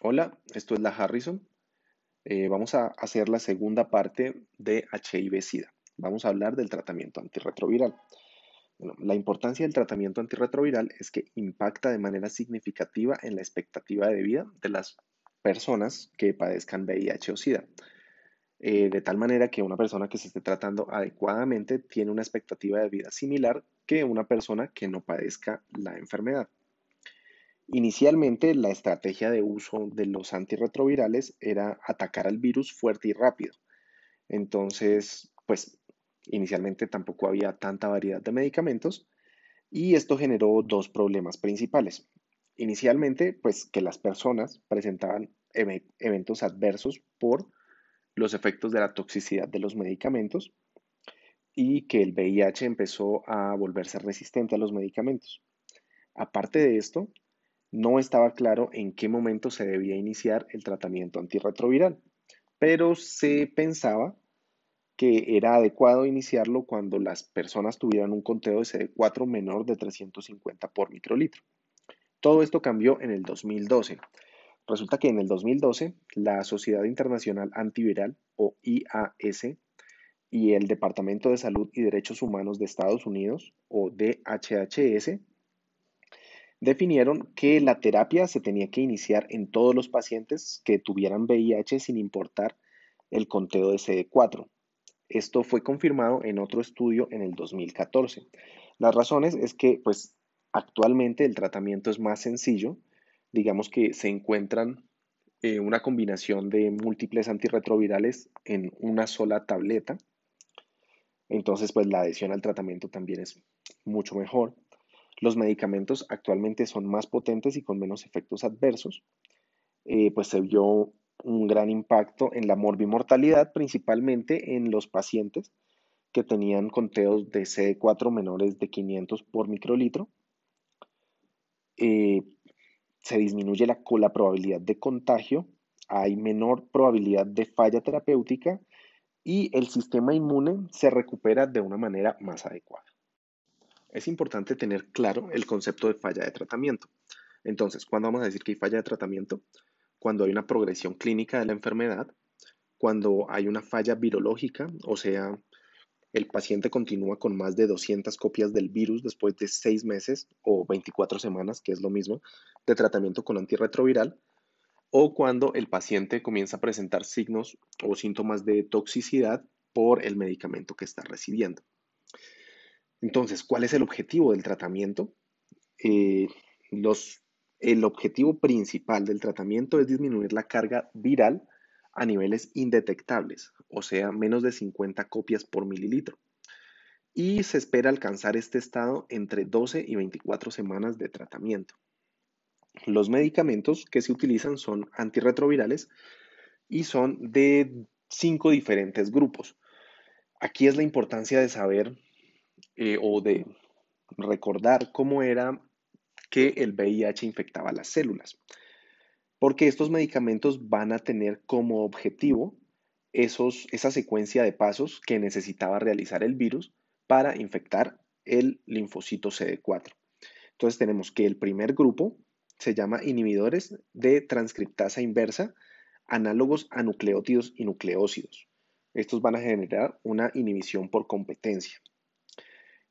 Hola, esto es la Harrison. Eh, vamos a hacer la segunda parte de HIV-Sida. Vamos a hablar del tratamiento antirretroviral. La importancia del tratamiento antirretroviral es que impacta de manera significativa en la expectativa de vida de las personas que padezcan VIH o SIDA. Eh, de tal manera que una persona que se esté tratando adecuadamente tiene una expectativa de vida similar que una persona que no padezca la enfermedad. Inicialmente, la estrategia de uso de los antirretrovirales era atacar al virus fuerte y rápido. Entonces, pues inicialmente tampoco había tanta variedad de medicamentos y esto generó dos problemas principales. Inicialmente, pues que las personas presentaban eventos adversos por los efectos de la toxicidad de los medicamentos y que el VIH empezó a volverse resistente a los medicamentos. Aparte de esto, no estaba claro en qué momento se debía iniciar el tratamiento antirretroviral, pero se pensaba que era adecuado iniciarlo cuando las personas tuvieran un conteo de CD4 menor de 350 por microlitro. Todo esto cambió en el 2012. Resulta que en el 2012 la Sociedad Internacional Antiviral o IAS y el Departamento de Salud y Derechos Humanos de Estados Unidos o DHHS definieron que la terapia se tenía que iniciar en todos los pacientes que tuvieran VIH sin importar el conteo de CD4. Esto fue confirmado en otro estudio en el 2014. Las razones es que pues actualmente el tratamiento es más sencillo, digamos que se encuentran eh, una combinación de múltiples antirretrovirales en una sola tableta. Entonces, pues la adhesión al tratamiento también es mucho mejor. Los medicamentos actualmente son más potentes y con menos efectos adversos. Eh, pues se vio un gran impacto en la morbimortalidad, principalmente en los pacientes que tenían conteos de CD4 menores de 500 por microlitro. Eh, se disminuye la, la probabilidad de contagio, hay menor probabilidad de falla terapéutica y el sistema inmune se recupera de una manera más adecuada es importante tener claro el concepto de falla de tratamiento. Entonces, ¿cuándo vamos a decir que hay falla de tratamiento? Cuando hay una progresión clínica de la enfermedad, cuando hay una falla virológica, o sea, el paciente continúa con más de 200 copias del virus después de 6 meses o 24 semanas, que es lo mismo, de tratamiento con antirretroviral, o cuando el paciente comienza a presentar signos o síntomas de toxicidad por el medicamento que está recibiendo. Entonces, ¿cuál es el objetivo del tratamiento? Eh, el objetivo principal del tratamiento es disminuir la carga viral a niveles indetectables, o sea, menos de 50 copias por mililitro. Y se espera alcanzar este estado entre 12 y 24 semanas de tratamiento. Los medicamentos que se utilizan son antirretrovirales y son de cinco diferentes grupos. Aquí es la importancia de saber eh, o de recordar cómo era que el VIH infectaba las células. Porque estos medicamentos van a tener como objetivo esos, esa secuencia de pasos que necesitaba realizar el virus para infectar el linfocito CD4. Entonces tenemos que el primer grupo se llama inhibidores de transcriptasa inversa, análogos a nucleótidos y nucleócidos. Estos van a generar una inhibición por competencia.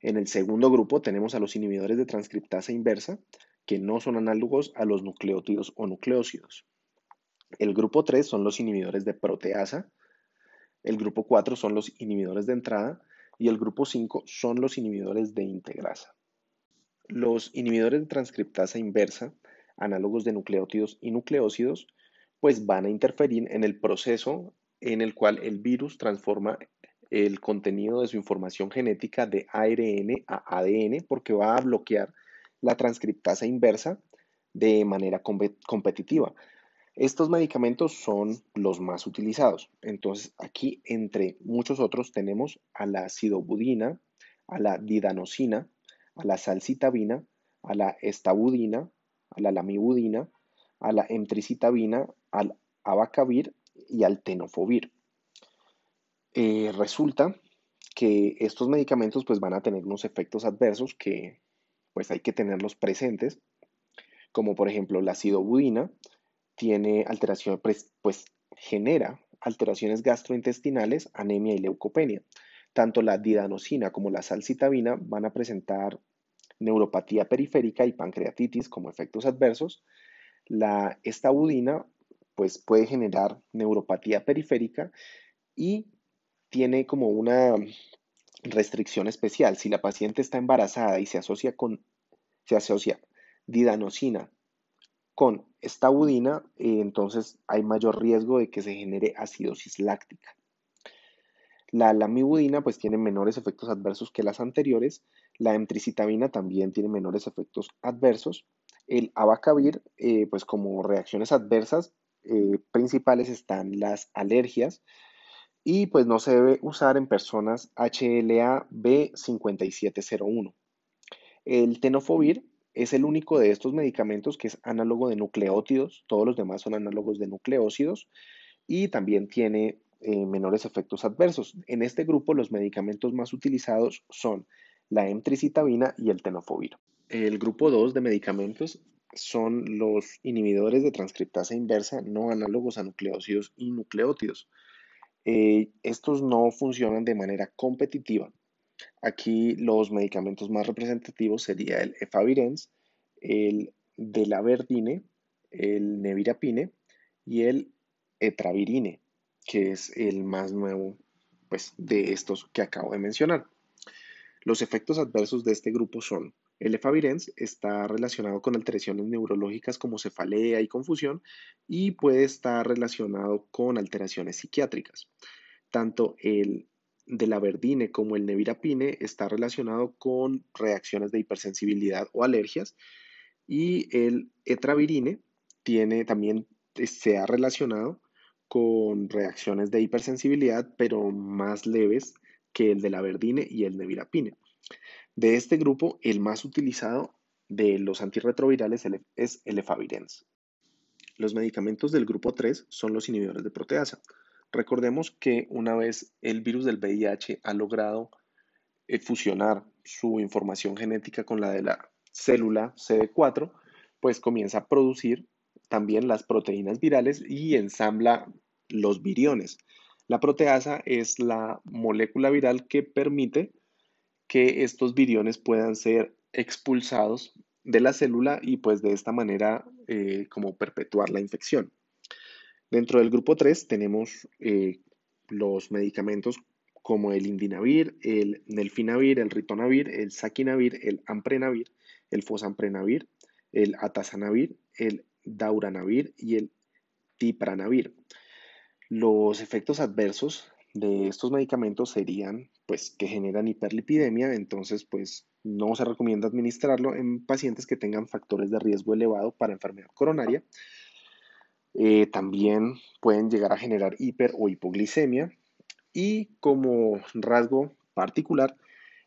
En el segundo grupo tenemos a los inhibidores de transcriptasa inversa, que no son análogos a los nucleótidos o nucleócidos. El grupo 3 son los inhibidores de proteasa, el grupo 4 son los inhibidores de entrada y el grupo 5 son los inhibidores de integrasa. Los inhibidores de transcriptasa inversa, análogos de nucleótidos y nucleócidos, pues van a interferir en el proceso en el cual el virus transforma el contenido de su información genética de ARN a ADN porque va a bloquear la transcriptasa inversa de manera competitiva. Estos medicamentos son los más utilizados. Entonces, aquí, entre muchos otros, tenemos a la acidobudina, a la didanosina, a la salcitabina, a la estabudina, a la lamibudina, a la emtricitabina, al abacavir y al tenofovir. Eh, resulta que estos medicamentos pues van a tener unos efectos adversos que pues hay que tenerlos presentes, como por ejemplo la acidobudina, tiene alteración, pues, pues genera alteraciones gastrointestinales, anemia y leucopenia. Tanto la didanosina como la salcitabina van a presentar neuropatía periférica y pancreatitis como efectos adversos. La estabudina pues puede generar neuropatía periférica y tiene como una restricción especial. Si la paciente está embarazada y se asocia con se asocia didanosina con estabudina, eh, entonces hay mayor riesgo de que se genere acidosis láctica. La lamivudina pues tiene menores efectos adversos que las anteriores. La emtricitabina también tiene menores efectos adversos. El abacavir, eh, pues como reacciones adversas eh, principales están las alergias y pues no se debe usar en personas HLA B5701. El tenofovir es el único de estos medicamentos que es análogo de nucleótidos, todos los demás son análogos de nucleócidos y también tiene eh, menores efectos adversos. En este grupo los medicamentos más utilizados son la emtricitabina y el tenofovir. El grupo 2 de medicamentos son los inhibidores de transcriptasa inversa no análogos a nucleócidos y nucleótidos. Eh, estos no funcionan de manera competitiva Aquí los medicamentos más representativos sería el efavirenz, el delaverdine, el nevirapine y el etravirine, que es el más nuevo pues, de estos que acabo de mencionar. Los efectos adversos de este grupo son el efavirenz está relacionado con alteraciones neurológicas como cefalea y confusión y puede estar relacionado con alteraciones psiquiátricas. Tanto el de la verdine como el nevirapine está relacionado con reacciones de hipersensibilidad o alergias y el etravirine tiene también se ha relacionado con reacciones de hipersensibilidad pero más leves que el de la verdine y el nevirapine. De este grupo, el más utilizado de los antirretrovirales es el efavirenz. Los medicamentos del grupo 3 son los inhibidores de proteasa. Recordemos que una vez el virus del VIH ha logrado eh, fusionar su información genética con la de la célula CD4, pues comienza a producir también las proteínas virales y ensambla los viriones. La proteasa es la molécula viral que permite que estos viriones puedan ser expulsados de la célula y pues de esta manera eh, como perpetuar la infección. Dentro del grupo 3 tenemos eh, los medicamentos como el indinavir, el nelfinavir, el ritonavir, el saquinavir, el amprenavir, el fosamprenavir, el atazanavir, el dauranavir y el tipranavir. Los efectos adversos de estos medicamentos serían pues que generan hiperlipidemia, entonces pues no se recomienda administrarlo en pacientes que tengan factores de riesgo elevado para enfermedad coronaria eh, también pueden llegar a generar hiper o hipoglicemia y como rasgo particular,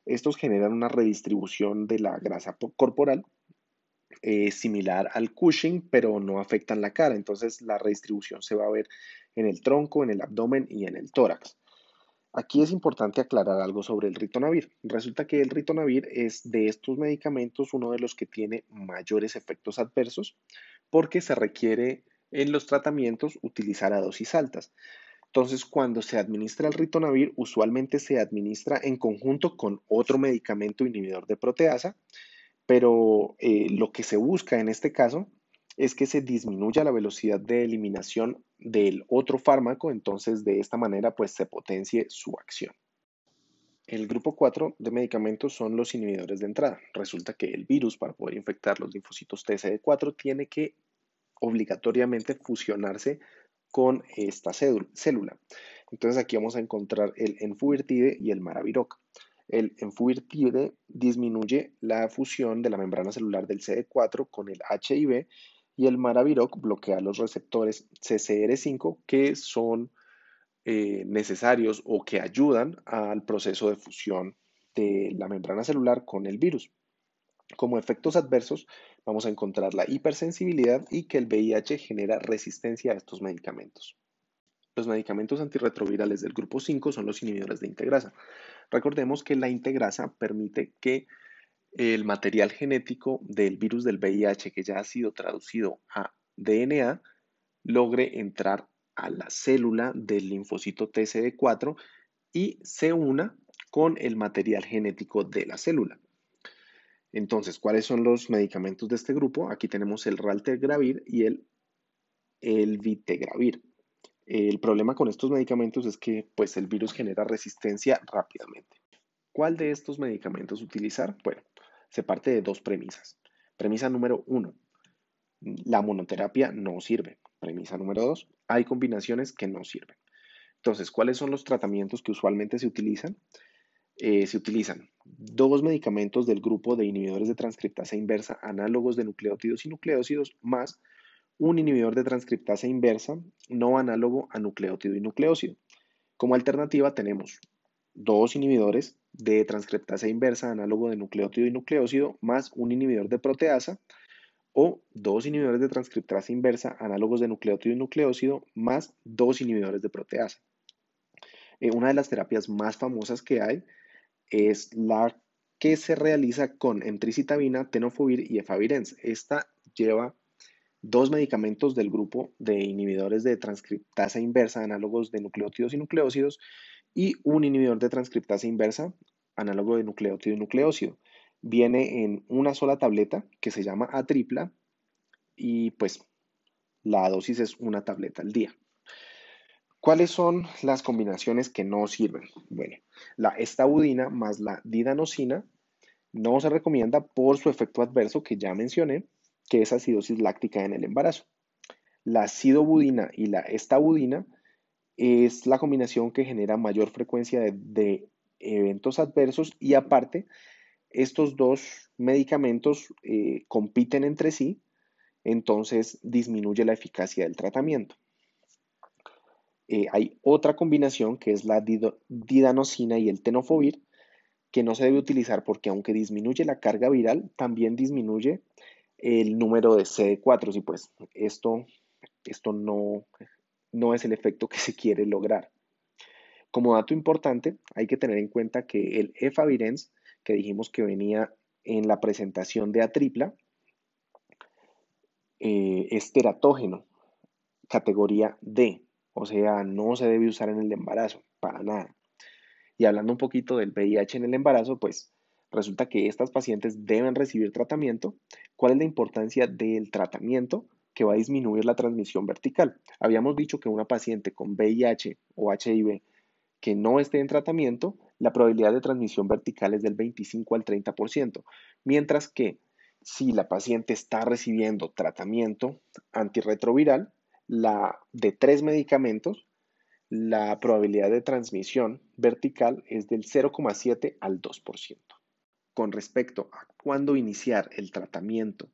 estos generan una redistribución de la grasa corporal eh, similar al Cushing, pero no afectan la cara. Entonces la redistribución se va a ver en el tronco, en el abdomen y en el tórax. Aquí es importante aclarar algo sobre el ritonavir. Resulta que el ritonavir es de estos medicamentos uno de los que tiene mayores efectos adversos porque se requiere en los tratamientos utilizar a dosis altas. Entonces, cuando se administra el ritonavir, usualmente se administra en conjunto con otro medicamento inhibidor de proteasa, pero eh, lo que se busca en este caso es que se disminuya la velocidad de eliminación del otro fármaco, entonces de esta manera pues se potencie su acción. El grupo 4 de medicamentos son los inhibidores de entrada. Resulta que el virus para poder infectar los linfocitos TCD4 tiene que obligatoriamente fusionarse con esta célula. Entonces aquí vamos a encontrar el enfuvirtide y el maraviroc. El enfuvirtide disminuye la fusión de la membrana celular del CD4 con el HIV y el maraviroc bloquea los receptores CCR5 que son eh, necesarios o que ayudan al proceso de fusión de la membrana celular con el virus. Como efectos adversos, vamos a encontrar la hipersensibilidad y que el VIH genera resistencia a estos medicamentos. Los medicamentos antirretrovirales del grupo 5 son los inhibidores de integrasa. Recordemos que la integrasa permite que el material genético del virus del VIH que ya ha sido traducido a DNA logre entrar a la célula del linfocito TCD4 y se una con el material genético de la célula. Entonces, ¿cuáles son los medicamentos de este grupo? Aquí tenemos el Raltegravir y el, el Vitegravir. El problema con estos medicamentos es que pues, el virus genera resistencia rápidamente. ¿Cuál de estos medicamentos utilizar? Bueno, se parte de dos premisas. Premisa número uno, la monoterapia no sirve. Premisa número dos, hay combinaciones que no sirven. Entonces, ¿cuáles son los tratamientos que usualmente se utilizan? Eh, se utilizan dos medicamentos del grupo de inhibidores de transcriptasa inversa análogos de nucleótidos y nucleócidos más un inhibidor de transcriptasa inversa no análogo a nucleótido y nucleócido. Como alternativa tenemos dos inhibidores de transcriptasa inversa análogo de nucleótido y nucleócido más un inhibidor de proteasa o dos inhibidores de transcriptasa inversa análogos de nucleótido y nucleócido más dos inhibidores de proteasa. Eh, una de las terapias más famosas que hay es la que se realiza con emtricitabina, tenofovir y efavirenz. Esta lleva dos medicamentos del grupo de inhibidores de transcriptasa inversa, análogos de nucleótidos y nucleócidos, y un inhibidor de transcriptasa inversa, análogo de nucleótido y nucleócido. Viene en una sola tableta que se llama A tripla y pues la dosis es una tableta al día. ¿Cuáles son las combinaciones que no sirven? Bueno, la estabudina más la didanosina no se recomienda por su efecto adverso que ya mencioné, que es acidosis láctica en el embarazo. La acidobudina y la estabudina es la combinación que genera mayor frecuencia de, eventos adversos y aparte, estos dos medicamentos eh, compiten entre sí, entonces disminuye la eficacia del tratamiento. Eh, hay otra combinación que es la didanosina y el tenofovir, que no se debe utilizar porque aunque disminuye la carga viral, también disminuye el número de CD4 y pues esto, esto no, no es el efecto que se quiere lograr. Como dato importante, hay que tener en cuenta que el efavirenz, que dijimos que venía en la presentación de A tripla, eh, es teratógeno, categoría D. O sea, no se debe usar en el embarazo, para nada. Y hablando un poquito del VIH en el embarazo, pues resulta que estas pacientes deben recibir tratamiento. ¿Cuál es la importancia del tratamiento? Que va a disminuir la transmisión vertical. Habíamos dicho que una paciente con VIH o HIV que no esté en tratamiento, la probabilidad de transmisión vertical es del 25 al 30%, mientras que si la paciente está recibiendo tratamiento antirretroviral, la, de tres medicamentos, la probabilidad de transmisión vertical es del 0,7 al 2%. Con respecto a cuándo iniciar el tratamiento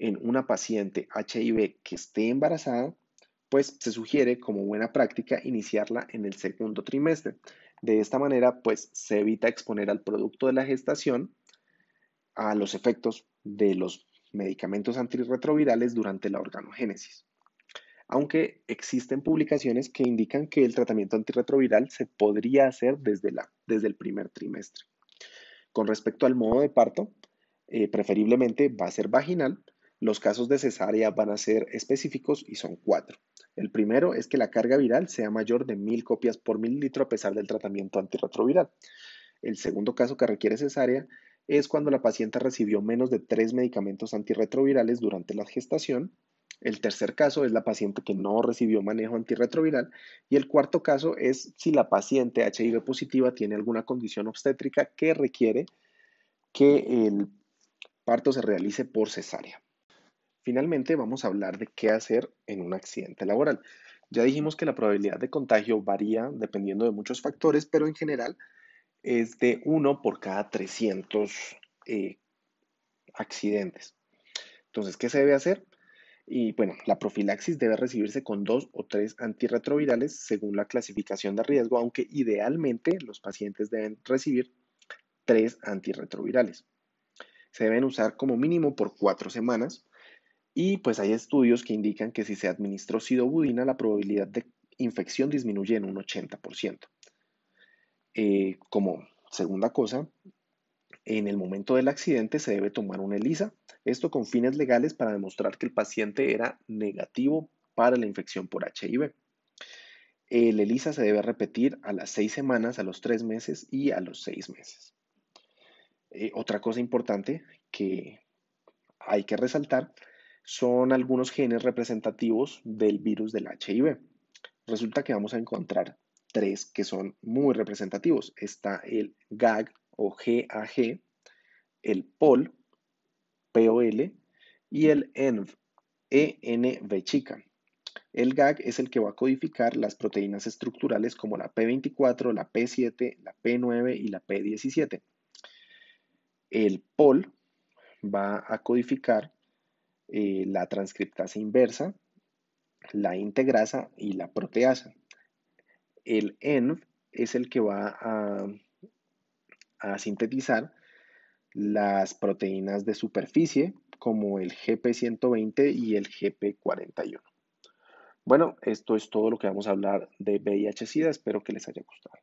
en una paciente HIV que esté embarazada, pues se sugiere como buena práctica iniciarla en el segundo trimestre. De esta manera, pues se evita exponer al producto de la gestación a los efectos de los medicamentos antirretrovirales durante la organogénesis aunque existen publicaciones que indican que el tratamiento antirretroviral se podría hacer desde, la, desde el primer trimestre. Con respecto al modo de parto, eh, preferiblemente va a ser vaginal. Los casos de cesárea van a ser específicos y son cuatro. El primero es que la carga viral sea mayor de mil copias por mililitro a pesar del tratamiento antirretroviral. El segundo caso que requiere cesárea es cuando la paciente recibió menos de tres medicamentos antirretrovirales durante la gestación el tercer caso es la paciente que no recibió manejo antirretroviral. Y el cuarto caso es si la paciente HIV positiva tiene alguna condición obstétrica que requiere que el parto se realice por cesárea. Finalmente, vamos a hablar de qué hacer en un accidente laboral. Ya dijimos que la probabilidad de contagio varía dependiendo de muchos factores, pero en general es de 1 por cada 300 eh, accidentes. Entonces, ¿qué se debe hacer? Y bueno, la profilaxis debe recibirse con dos o tres antirretrovirales según la clasificación de riesgo, aunque idealmente los pacientes deben recibir tres antirretrovirales. Se deben usar como mínimo por cuatro semanas y pues hay estudios que indican que si se administró sidobudina la probabilidad de infección disminuye en un 80%. Eh, como segunda cosa, en el momento del accidente se debe tomar una ELISA, esto con fines legales para demostrar que el paciente era negativo para la infección por HIV. El ELISA se debe repetir a las seis semanas, a los tres meses y a los seis meses. Eh, otra cosa importante que hay que resaltar son algunos genes representativos del virus del HIV. Resulta que vamos a encontrar tres que son muy representativos. Está el GAG o GAG, el POL, POL y el ENV, ENV chica. El GAG es el que va a codificar las proteínas estructurales como la P24, la P7, la P9 y la P17. El POL va a codificar eh, la transcriptasa inversa, la integrasa y la proteasa. El ENV es el que va a, a sintetizar las proteínas de superficie como el GP120 y el GP41. Bueno, esto es todo lo que vamos a hablar de VIH-Sida. Espero que les haya gustado.